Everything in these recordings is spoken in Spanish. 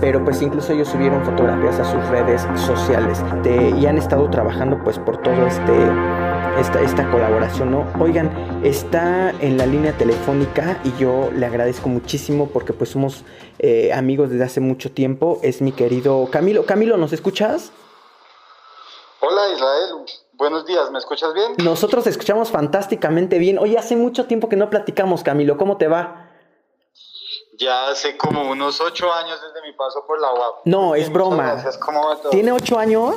pero pues incluso ellos subieron fotografías a sus redes sociales y han estado trabajando pues por todo este esta, esta colaboración, ¿no? Oigan, está en la línea telefónica y yo le agradezco muchísimo porque pues somos eh, amigos desde hace mucho tiempo. Es mi querido Camilo. Camilo, ¿nos escuchas? Hola Israel, buenos días, ¿me escuchas bien? Nosotros escuchamos fantásticamente bien. Oye, hace mucho tiempo que no platicamos, Camilo, ¿cómo te va? Ya hace como unos ocho años desde mi paso por la UAP. No, es broma. ¿Tiene ocho años?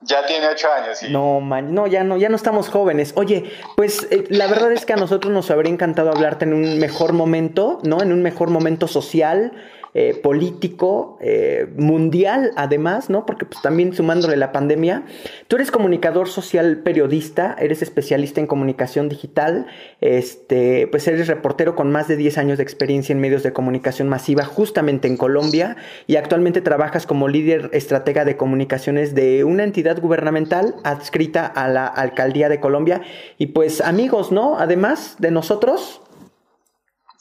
Ya tiene ocho años, sí. No, man, no, ya no, ya no estamos jóvenes. Oye, pues eh, la verdad es que a nosotros nos habría encantado hablarte en un mejor momento, ¿no? En un mejor momento social, eh, político, eh, mundial, además, ¿no? Porque pues también sumándole la pandemia. Tú eres comunicador social periodista, eres especialista en comunicación digital, este, pues eres reportero con más de 10 años de experiencia en medios de comunicación masiva, justamente en Colombia, y actualmente trabajas como líder estratega de comunicaciones de una entidad gubernamental adscrita a la Alcaldía de Colombia. Y pues amigos, ¿no? Además de nosotros,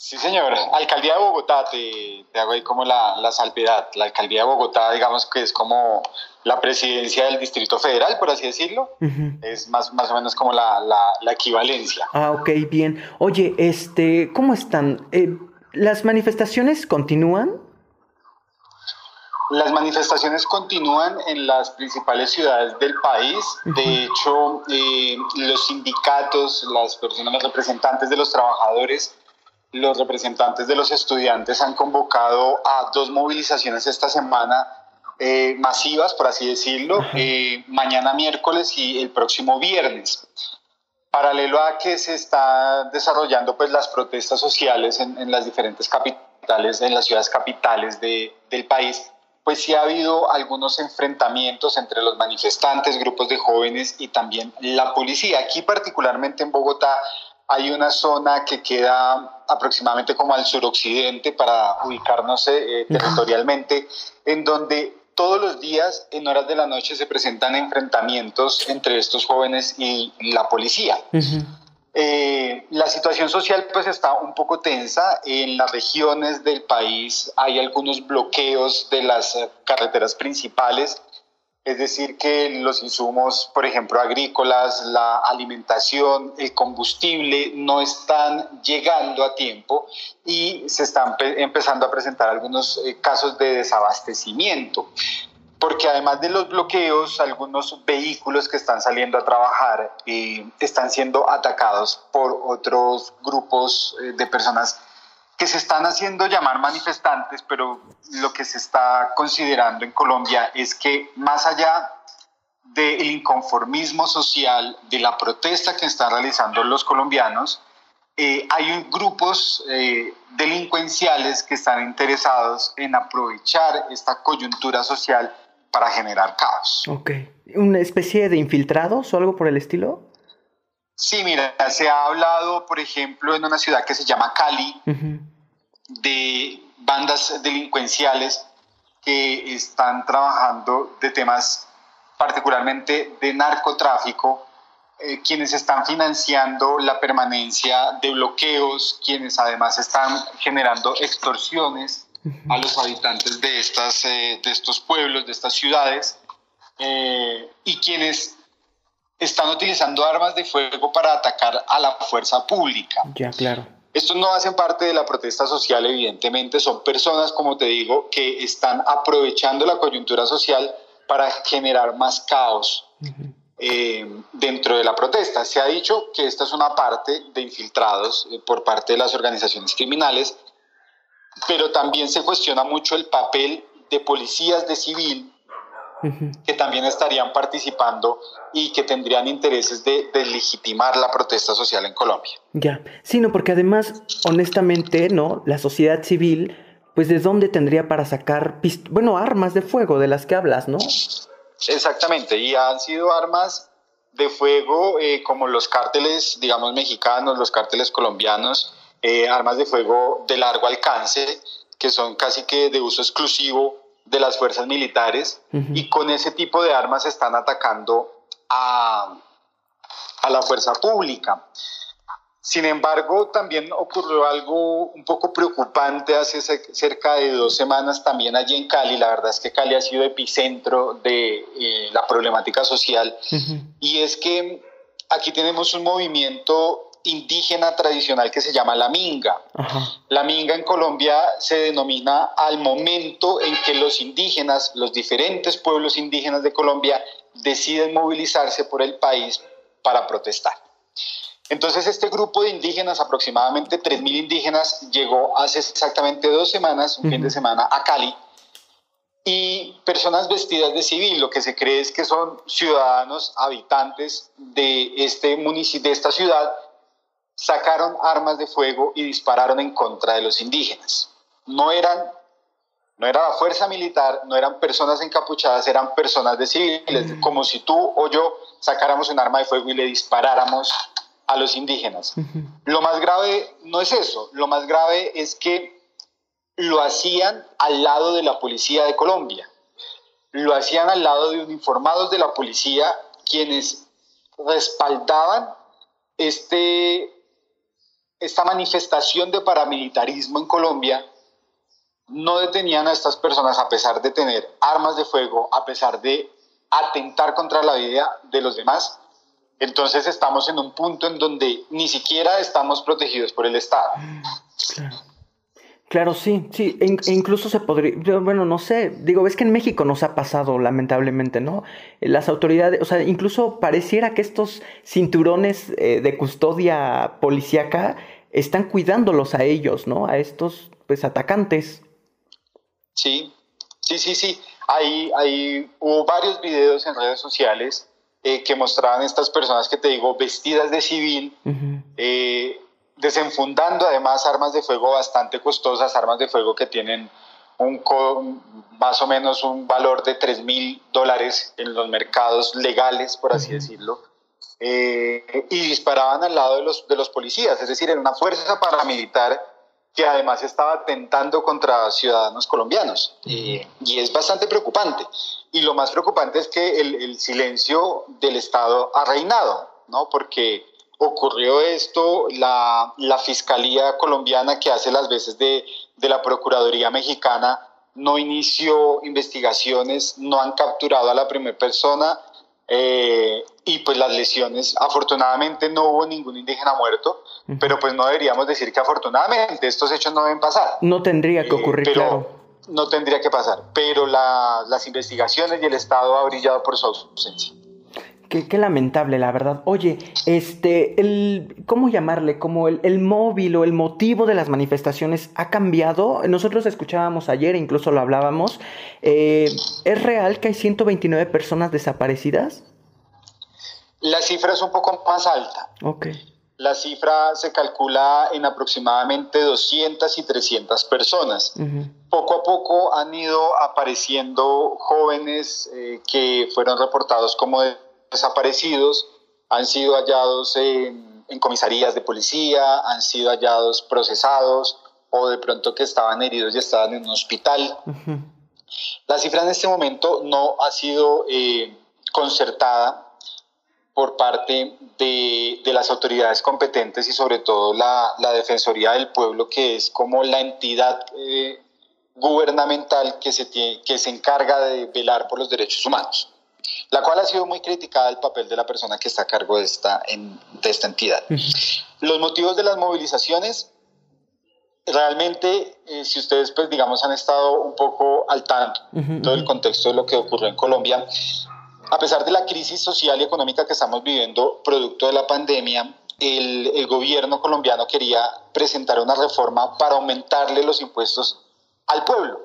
Sí, señor. Alcaldía de Bogotá, te, hago ahí como la, la, salvedad. La Alcaldía de Bogotá, digamos que es como la presidencia del Distrito Federal, por así decirlo. Es más, más o menos como la, la, equivalencia. Ah, ok, bien. Oye, este, ¿cómo están? Eh, ¿Las manifestaciones continúan? Las manifestaciones continúan en las principales ciudades del país. De hecho, eh, los sindicatos, las personas, los representantes de los trabajadores, los representantes de los estudiantes han convocado a dos movilizaciones esta semana eh, masivas, por así decirlo, eh, mañana miércoles y el próximo viernes. Paralelo a que se están desarrollando pues, las protestas sociales en, las diferentes capitales, en las ciudades capitales de, del país, pues sí ha habido algunos enfrentamientos entre los manifestantes, grupos de jóvenes y también la policía. Aquí particularmente en Bogotá hay una zona que queda aproximadamente como al suroccidente para ubicarnos eh, territorialmente, en donde todos los días en horas de la noche se presentan enfrentamientos entre estos jóvenes y la policía. Eh, la situación social pues está un poco tensa. En las regiones del país hay algunos bloqueos de las eh, carreteras principales es decir, que los insumos, por ejemplo, agrícolas, la alimentación, el combustible no están llegando a tiempo y se están empezando a presentar algunos eh, casos de desabastecimiento. Porque además de los bloqueos, algunos vehículos que están saliendo a trabajar eh, están siendo atacados por otros grupos eh, de personas que se están haciendo llamar manifestantes, pero lo que se está considerando en Colombia es que más allá del inconformismo social, de la protesta que están realizando los colombianos, eh, hay grupos eh, delincuenciales que están interesados en aprovechar esta coyuntura social para generar caos. Ok. ¿Una especie de infiltrados o algo por el estilo? Sí, mira, se ha hablado, por ejemplo, en una ciudad que se llama Cali, de bandas delincuenciales que están trabajando de temas particularmente de narcotráfico, eh, quienes están financiando la permanencia de bloqueos, quienes además están generando extorsiones a los habitantes de, estas, eh, de estos pueblos, de estas ciudades, eh, y quienes están utilizando armas de fuego para atacar a la fuerza pública. Ya, claro. Estos no hacen parte de la protesta social, evidentemente, son personas, como te digo, que están aprovechando la coyuntura social para generar más caos eh, dentro de la protesta. Se ha dicho que esta es una parte de infiltrados eh, por parte de las organizaciones criminales, pero también se cuestiona mucho el papel de policías de civil que también estarían participando y que tendrían intereses de deslegitimar la protesta social en Colombia. Ya, sí, no, porque además, honestamente, ¿no? La sociedad civil, pues de dónde tendría para sacar, bueno, armas de fuego de las que hablas, ¿no? Exactamente, y han sido armas de fuego eh, como los cárteles, digamos, mexicanos, los cárteles colombianos, eh, armas de fuego de largo alcance, que son casi que de uso exclusivo de las fuerzas militares y con ese tipo de armas están atacando a, a la fuerza pública. Sin embargo, también ocurrió algo un poco preocupante hace cerca de dos semanas también allí en Cali. La verdad es que Cali ha sido epicentro de eh, la problemática social. Y es que aquí tenemos un movimiento indígena tradicional que se llama la minga. La minga en Colombia se denomina al momento en que los indígenas, los diferentes pueblos indígenas de Colombia, deciden movilizarse por el país para protestar. Entonces este grupo de indígenas, aproximadamente 3.000 indígenas, llegó hace exactamente dos semanas, un fin de semana, a Cali, y personas vestidas de civil, lo que se cree es que son ciudadanos, habitantes de, este municipio, de esta ciudad, sacaron armas de fuego y dispararon en contra de los indígenas. No eran, no era la fuerza militar, no eran personas encapuchadas, eran personas de civiles, como si tú o yo sacáramos un arma de fuego y le disparáramos a los indígenas. Lo más grave no es eso, lo más grave es que lo hacían al lado de la policía de Colombia, lo hacían al lado de uniformados de la policía quienes respaldaban este, esta manifestación de paramilitarismo en Colombia, no detenían a estas personas a pesar de tener armas de fuego, a pesar de atentar contra la vida de los demás, entonces estamos en un punto en donde ni siquiera estamos protegidos por el Estado. Claro. Claro, sí, sí, e, e incluso se podría, bueno, no sé, digo, es que en México nos ha pasado lamentablemente, ¿no? Las autoridades, o sea, incluso pareciera que estos cinturones eh, de custodia policíaca están cuidándolos a ellos, ¿no? A estos, pues, atacantes. Sí, sí, sí, sí. Hay, hay, hubo varios videos en redes sociales eh, que mostraban estas personas que te digo vestidas de civil, eh, desenfundando además armas de fuego bastante costosas, armas de fuego que tienen un más o menos un valor de 3 mil dólares en los mercados legales, por así decirlo, eh, y disparaban al lado de los, de los policías, es decir, en una fuerza paramilitar que además estaba atentando contra ciudadanos colombianos. y es bastante preocupante. Y lo más preocupante es que el, silencio del Estado ha reinado, ¿no? Porque ocurrió esto, la, la, Fiscalía colombiana que hace las veces de, de la Procuraduría mexicana no inició investigaciones, no han capturado a la primera persona, eh, y pues las lesiones, afortunadamente no hubo ningún indígena muerto, pero pues no deberíamos decir que afortunadamente estos hechos no deben pasar. No tendría que eh, ocurrir, claro. No tendría que pasar, pero las investigaciones y el Estado ha brillado por su ausencia. Qué, lamentable, la verdad. Oye, este, el, ¿cómo llamarle? Como el, el, móvil o el motivo de las manifestaciones ha cambiado. Nosotros escuchábamos ayer, incluso lo hablábamos. Eh, ¿Es real que hay 129 personas desaparecidas? La cifra es un poco más alta. Ok. La cifra se calcula en aproximadamente 200 y 300 personas. Poco a poco han ido apareciendo jóvenes eh, que fueron reportados como desaparecidos, han sido hallados en, comisarías de policía, han sido hallados procesados o de pronto que estaban heridos y estaban en un hospital. La cifra en este momento no ha sido eh, concertada por parte de, las autoridades competentes y sobre todo la, Defensoría del Pueblo, que es como la entidad eh, gubernamental que se, que se encarga de velar por los derechos humanos la cual ha sido muy criticada el papel de la persona que está a cargo de esta, de esta entidad. Los motivos de las movilizaciones, realmente, eh, si ustedes, pues, digamos, han estado un poco al tanto de todo el contexto de lo que ocurrió en Colombia, a pesar de la crisis social y económica que estamos viviendo producto de la pandemia, el, el gobierno colombiano quería presentar una reforma para aumentarle los impuestos al pueblo.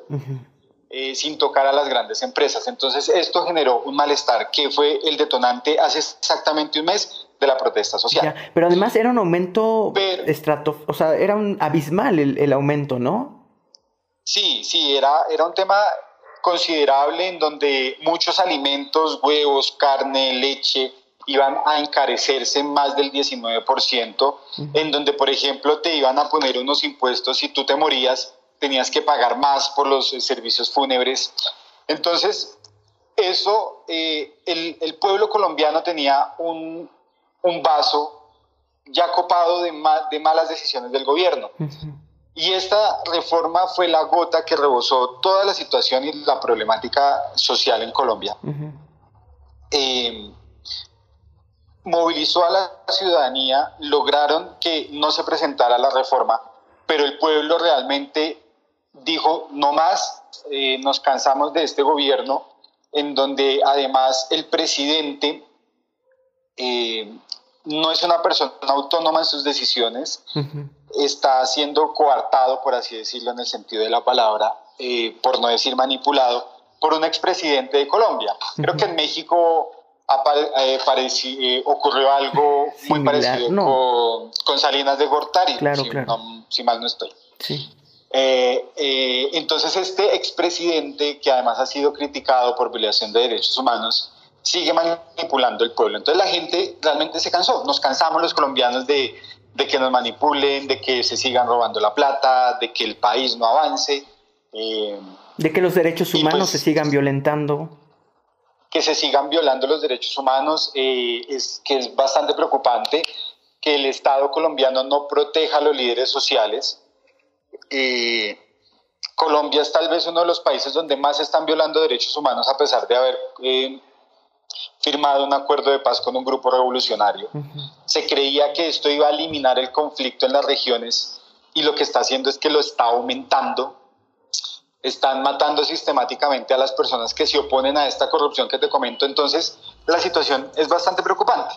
Eh, sin tocar a las grandes empresas. Entonces esto generó un malestar que fue el detonante hace exactamente un mes de la protesta social. pero además era un aumento estrato, o sea, era un abismal el, aumento, ¿no? Sí, sí, era, era un tema considerable en donde muchos alimentos, huevos, carne, leche, iban a encarecerse más del 19%, en donde, por ejemplo, te iban a poner unos impuestos si tú te morías tenías que pagar más por los eh, servicios fúnebres. Entonces, eso, eh, el, pueblo colombiano tenía un, vaso ya copado de, de malas decisiones del gobierno. Y esta reforma fue la gota que rebosó toda la situación y la problemática social en Colombia. Eh, movilizó a la ciudadanía, lograron que no se presentara la reforma, pero el pueblo realmente dijo, no más, eh, nos cansamos de este gobierno, en donde además el presidente eh, no es una persona autónoma en sus decisiones, está siendo coartado, por así decirlo en el sentido de la palabra, eh, por no decir manipulado, por un expresidente de Colombia. Creo que en México eh, eh, ocurrió algo muy parecido con, Salinas de Gortari, claro, si, claro. si, mal no estoy. Sí. Entonces este expresidente, que además ha sido criticado por violación de derechos humanos, sigue manipulando el pueblo. Entonces la gente realmente se cansó. Nos cansamos los colombianos de, que nos manipulen, de que se sigan robando la plata, de que el país no avance. Eh, de que los derechos humanos pues se sigan violentando. Que se sigan violando los derechos humanos, eh, es que es bastante preocupante que el Estado colombiano no proteja a los líderes sociales. Eh, Colombia es tal vez uno de los países donde más se están violando derechos humanos a pesar de haber firmado un acuerdo de paz con un grupo revolucionario. Se creía que esto iba a eliminar el conflicto en las regiones y lo que está haciendo es que lo está aumentando. Están matando sistemáticamente a las personas que se oponen a esta corrupción que te comento. Entonces, la situación es bastante preocupante.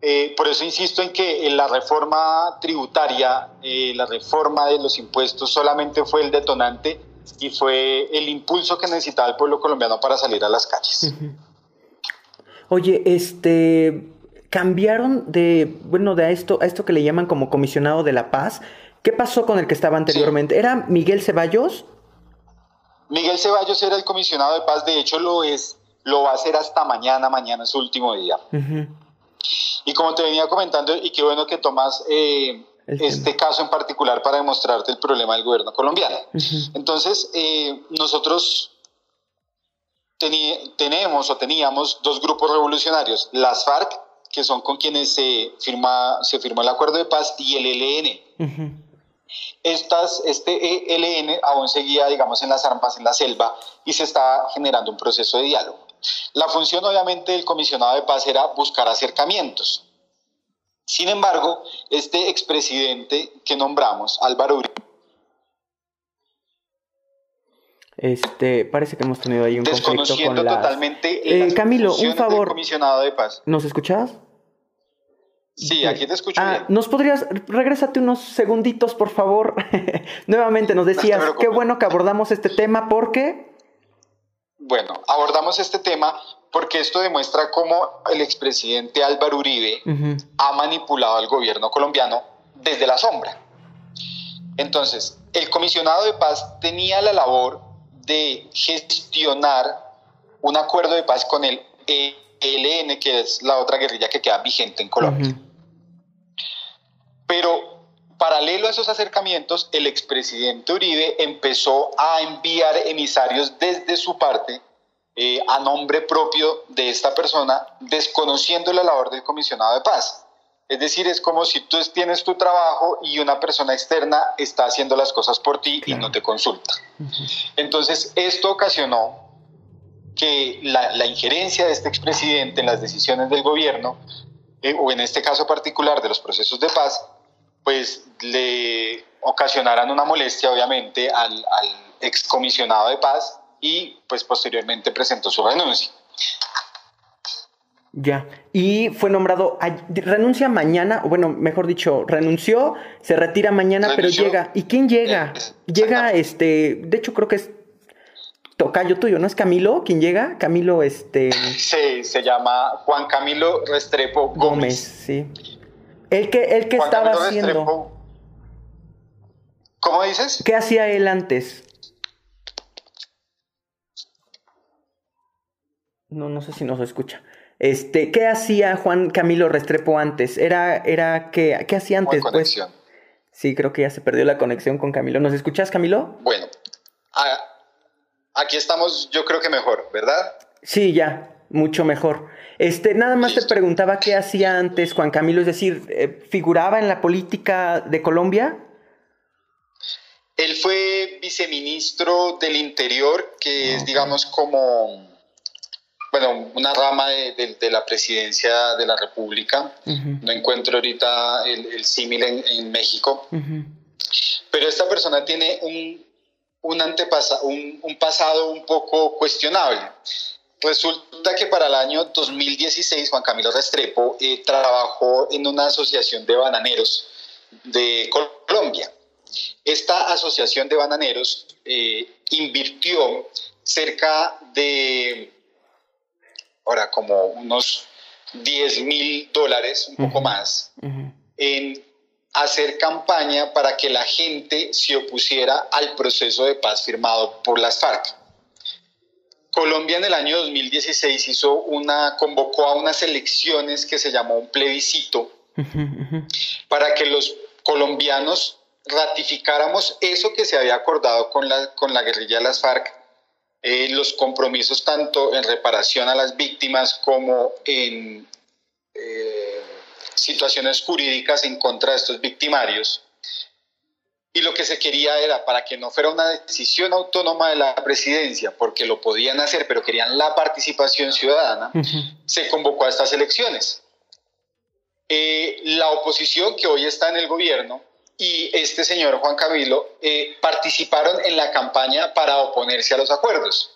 Eh, por eso insisto en que la reforma tributaria, eh, la reforma de los impuestos solamente fue el detonante y fue el impulso que necesitaba el pueblo colombiano para salir a las calles. Oye, este cambiaron de, bueno, de a esto, a esto que le llaman como comisionado de la paz. ¿Qué pasó con el que estaba anteriormente? ¿Era Miguel Ceballos? Miguel Ceballos era el comisionado de paz, de hecho lo es, lo va a hacer hasta mañana, mañana es su último día. Y como te venía comentando, y qué bueno que tomas eh, este caso en particular para demostrarte el problema del gobierno colombiano. Entonces, eh, nosotros tenemos o teníamos dos grupos revolucionarios, las FARC, que son con quienes se, firma, se firmó el acuerdo de paz, y el ELN. Estas, este ELN aún seguía, digamos, en las armas, en la selva, y se estaba generando un proceso de diálogo. La función, obviamente, del comisionado de paz era buscar acercamientos. Sin embargo, este expresidente que nombramos, Álvaro Uribe, Este, parece que hemos tenido ahí un conflicto con la. totalmente eh, Camilo, un favor. comisionado de paz. ¿Nos escuchas? Sí, aquí te escucho. Ah, ¿Nos podrías, regrésate unos segunditos, por favor? Nuevamente nos decías, qué bueno que abordamos este tema porque... Bueno, abordamos este tema porque esto demuestra cómo el expresidente Álvaro Uribe ha manipulado al gobierno colombiano desde la sombra. Entonces, el comisionado de paz tenía la labor de gestionar un acuerdo de paz con el ELN, que es la otra guerrilla que queda vigente en Colombia. Pero paralelo a esos acercamientos, el expresidente Uribe empezó a enviar emisarios desde su parte eh, a nombre propio de esta persona, desconociendo la labor del comisionado de paz. Es decir, es como si tú tienes tu trabajo y una persona externa está haciendo las cosas por ti y no te consulta. Entonces, esto ocasionó que la, injerencia de este expresidente en las decisiones del gobierno, eh, o en este caso particular de los procesos de paz, pues le ocasionaran una molestia, obviamente, al, al excomisionado de paz y pues posteriormente presentó su renuncia. Ya. Y fue nombrado, renuncia mañana, o bueno, mejor dicho, renunció, se retira mañana, pero llega. ¿Y quién llega? Llega, este, de hecho creo que es tocayo tuyo, ¿no es Camilo quien llega? Camilo, este... Sí, se llama Juan Camilo Restrepo Gómez. sí. El que, el que estaba haciendo... ¿Cómo dices? ¿Qué hacía él antes? No, no sé si nos escucha. Este, ¿qué hacía Juan Camilo Restrepo antes? Era, era ¿qué, ¿qué hacía antes? Pues, sí, creo que ya se perdió la conexión con Camilo. ¿Nos escuchas, Camilo? Bueno, aquí estamos, yo creo que mejor, ¿verdad? Sí, ya. Mucho mejor. Este, nada más te preguntaba qué hacía antes Juan Camilo, es decir, eh, ¿figuraba en la política de Colombia? Él fue viceministro del Interior, que es, digamos, como, bueno, una rama de, la presidencia de la República. No encuentro ahorita el, símil en, México. Pero esta persona tiene un, un, un, un pasado un poco cuestionable. Resulta que para el año 2016 Juan Camilo Restrepo eh, trabajó en una asociación de bananeros de Colombia. Esta asociación de bananeros eh, invirtió cerca de, ahora como unos 10 mil dólares, un poco más, en hacer campaña para que la gente se opusiera al proceso de paz firmado por las FARC. Colombia en el año 2016 hizo una, convocó a unas elecciones que se llamó un plebiscito para que los colombianos ratificáramos eso que se había acordado con la, con la guerrilla de las FARC, eh, los compromisos tanto en reparación a las víctimas como en eh, situaciones jurídicas en contra de estos victimarios. Y lo que se quería era, para que no fuera una decisión autónoma de la presidencia, porque lo podían hacer, pero querían la participación ciudadana, se convocó a estas elecciones. Eh, la oposición que hoy está en el gobierno y este señor Juan Camilo eh, participaron en la campaña para oponerse a los acuerdos.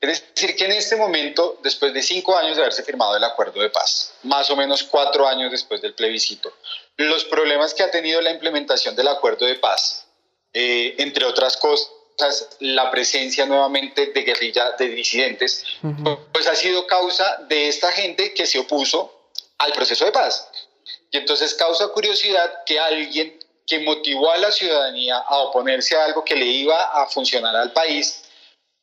Es decir, que en este momento, después de cinco años de haberse firmado el acuerdo de paz, más o menos cuatro años después del plebiscito, los problemas que ha tenido la implementación del acuerdo de paz, eh, entre otras cosas, la presencia nuevamente de guerrilla de disidentes, pues ha sido causa de esta gente que se opuso al proceso de paz. Y entonces causa curiosidad que alguien que motivó a la ciudadanía a oponerse a algo que le iba a funcionar al país,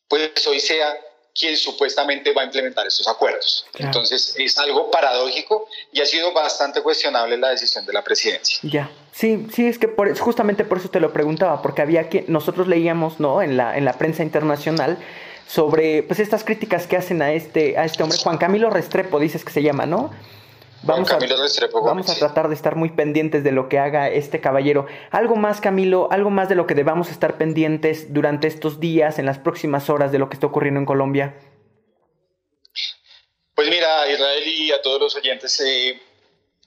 pues hoy sea quien supuestamente va a implementar estos acuerdos. Entonces es algo paradójico y ha sido bastante cuestionable la decisión de la presidencia. Ya, sí, sí, es que por, justamente por eso te lo preguntaba, porque había que, nosotros leíamos, ¿no? En la, en la prensa internacional sobre, pues estas críticas que hacen a este, a este hombre, Juan Camilo Restrepo, dices que se llama, ¿no? Vamos, a, vamos a tratar de estar muy pendientes de lo que haga este caballero. Algo más, Camilo, algo más de lo que debamos estar pendientes durante estos días, en las próximas horas de lo que está ocurriendo en Colombia. Pues mira, Israel y a todos los oyentes, eh,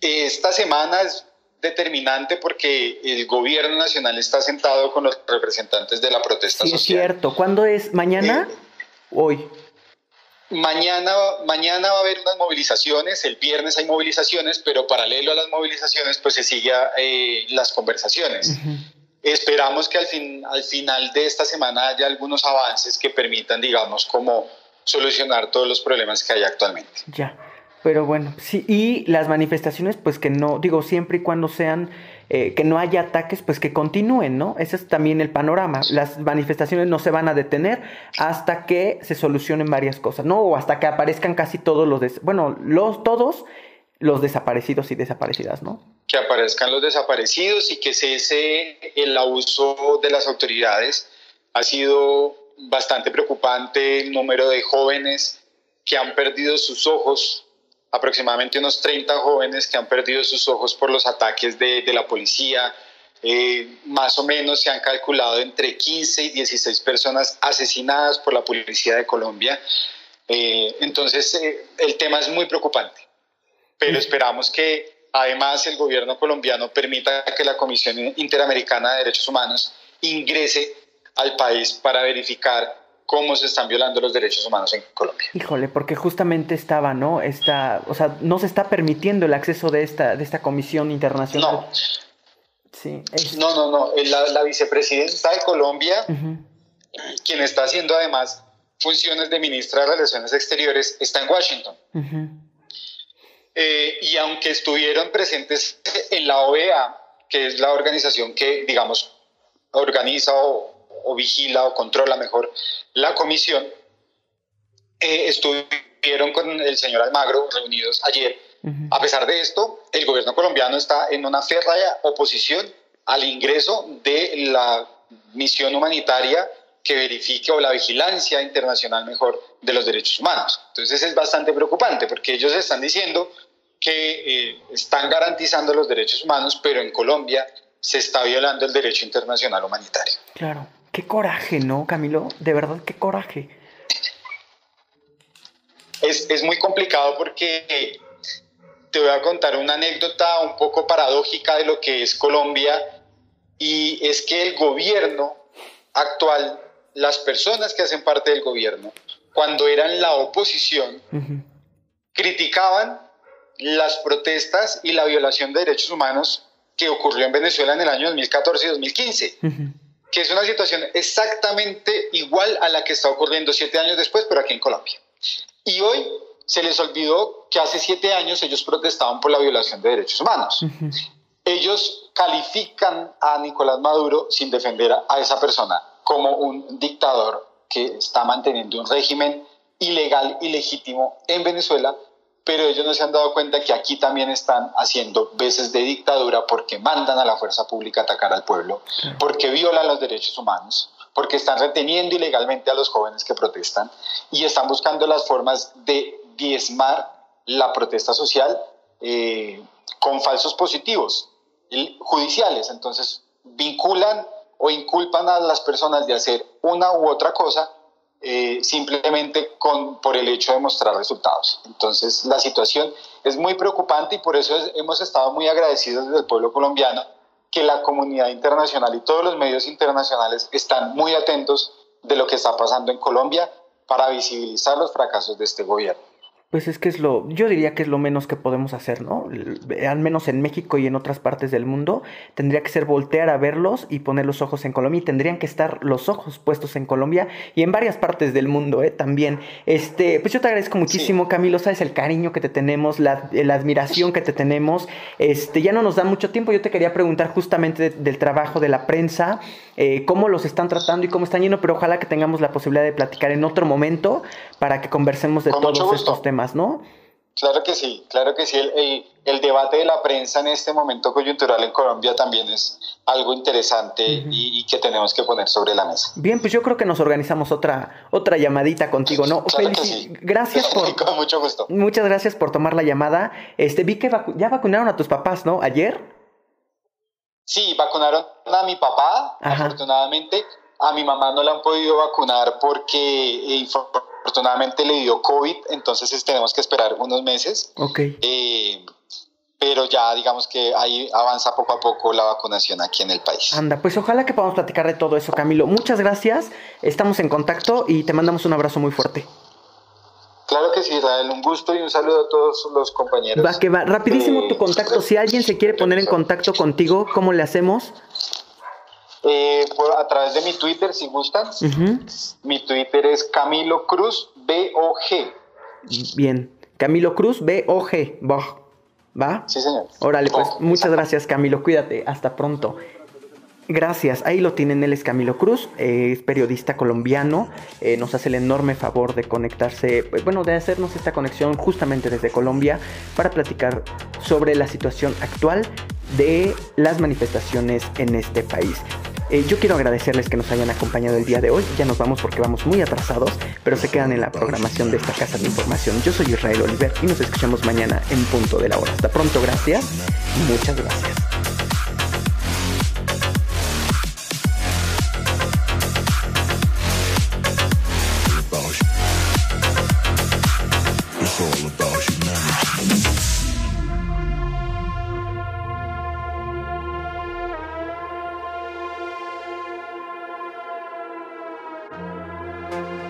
esta semana es determinante porque el gobierno nacional está sentado con los representantes de la protesta sí, social. Es cierto. ¿Cuándo es? ¿Mañana? Eh, Hoy. Mañana, mañana va a haber unas movilizaciones, el viernes hay movilizaciones, pero paralelo a las movilizaciones pues se sigan eh, las conversaciones. Esperamos que al, fin, al final de esta semana haya algunos avances que permitan, digamos, como solucionar todos los problemas que hay actualmente. Ya, pero bueno, sí, y las manifestaciones pues que no, digo, siempre y cuando sean eh, que no haya ataques, pues que continúen, ¿no? Ese es también el panorama. Las manifestaciones no se van a detener hasta que se solucionen varias cosas, ¿no? O hasta que aparezcan casi todos los, bueno, los todos los desaparecidos y desaparecidas, ¿no? Que aparezcan los desaparecidos y que cese el abuso de las autoridades. Ha sido bastante preocupante el número de jóvenes que han perdido sus ojos aproximadamente unos 30 jóvenes que han perdido sus ojos por los ataques de, de la policía. Eh, más o menos se han calculado entre 15 y 16 personas asesinadas por la policía de Colombia. Eh, entonces, eh, el tema es muy preocupante, pero esperamos que además el gobierno colombiano permita que la Comisión Interamericana de Derechos Humanos ingrese al país para verificar cómo se están violando los derechos humanos en Colombia. Híjole, porque justamente estaba, ¿no? Esta, o sea, no se está permitiendo el acceso de esta, de esta comisión internacional. No. Sí, No, no, no. La, vicepresidenta de Colombia, quien está haciendo además funciones de ministra de Relaciones Exteriores, está en Washington. Eh, y aunque estuvieron presentes en la OEA, que es la organización que, digamos, organiza o o vigila o controla mejor la comisión, eh, estuvieron con el señor Almagro reunidos ayer. A pesar de esto, el gobierno colombiano está en una férrea oposición al ingreso de la misión humanitaria que verifique o la vigilancia internacional mejor de los derechos humanos. Entonces es bastante preocupante porque ellos están diciendo que eh, están garantizando los derechos humanos, pero en Colombia se está violando el derecho internacional humanitario. Claro, qué coraje, ¿no, Camilo? De verdad, qué coraje. Es, es muy complicado porque te voy a contar una anécdota un poco paradójica de lo que es Colombia y es que el gobierno actual, las personas que hacen parte del gobierno, cuando eran la oposición, criticaban las protestas y la violación de derechos humanos que ocurrió en Venezuela en el año 2014 y 2015, que es una situación exactamente igual a la que está ocurriendo siete años después, pero aquí en Colombia. Y hoy se les olvidó que hace siete años ellos protestaban por la violación de derechos humanos. Ellos califican a Nicolás Maduro sin defender a esa persona como un dictador que está manteniendo un régimen ilegal y legítimo en Venezuela pero ellos no se han dado cuenta que aquí también están haciendo veces de dictadura porque mandan a la fuerza pública a atacar al pueblo, porque violan los derechos humanos, porque están reteniendo ilegalmente a los jóvenes que protestan y están buscando las formas de diezmar la protesta social eh, con falsos positivos judiciales. Entonces vinculan o inculpan a las personas de hacer una u otra cosa eh, simplemente por el hecho de mostrar resultados. Entonces la situación es muy preocupante y por eso hemos estado muy agradecidos desde el pueblo colombiano que la comunidad internacional y todos los medios internacionales están muy atentos de lo que está pasando en Colombia para visibilizar los fracasos de este gobierno. Pues es que es lo, yo diría que es lo menos que podemos hacer, ¿no? Al menos en México y en otras partes del mundo, tendría que ser voltear a verlos y poner los ojos en Colombia y tendrían que estar los ojos puestos en Colombia y en varias partes del mundo, ¿eh? También. Este, pues yo te agradezco muchísimo, Camilo, sabes el cariño que te tenemos, la, admiración que te tenemos. Este, ya no nos da mucho tiempo, yo te quería preguntar justamente del trabajo de la prensa, eh, cómo los están tratando y cómo están yendo, pero ojalá que tengamos la posibilidad de platicar en otro momento para que conversemos de todos estos temas. ¿No? Claro que sí, claro que sí. El, debate de la prensa en este momento coyuntural en Colombia también es algo interesante y, que tenemos que poner sobre la mesa. Bien, pues yo creo que nos organizamos otra, otra llamadita contigo, ¿no? Claro que sí. Gracias por... Con mucho gusto. Muchas gracias por tomar la llamada. Este, vi que ya vacunaron a tus papás, ¿no? ¿Ayer? Sí, vacunaron a mi papá, afortunadamente. A mi mamá no la han podido vacunar porque eh, Afortunadamente le dio COVID, entonces tenemos que esperar unos meses. Ok. Eh, pero ya digamos que ahí avanza poco a poco la vacunación aquí en el país. Anda, pues ojalá que podamos platicar de todo eso, Camilo. Muchas gracias, estamos en contacto y te mandamos un abrazo muy fuerte. Claro que sí, Israel, un gusto y un saludo a todos los compañeros. Va, que va, rapidísimo tu contacto, si alguien se quiere poner en contacto contigo, ¿cómo le hacemos? Eh, a través de mi Twitter, si gustan. Mi Twitter es Camilo Cruz BOG. Bien, Camilo Cruz BOG. ¿Va? Sí, señor. Órale, pues muchas gracias, Camilo. Cuídate. Hasta pronto. Gracias, ahí lo tienen, él es Camilo Cruz, es periodista colombiano, eh, nos hace el enorme favor de conectarse, pues, bueno, de hacernos esta conexión justamente desde Colombia para platicar sobre la situación actual de las manifestaciones en este país. Eh, yo quiero agradecerles que nos hayan acompañado el día de hoy. Ya nos vamos porque vamos muy atrasados, pero se quedan en la programación de esta casa de información. Yo soy Israel Oliver y nos escuchamos mañana en punto de la hora. Hasta pronto, gracias. Muchas gracias.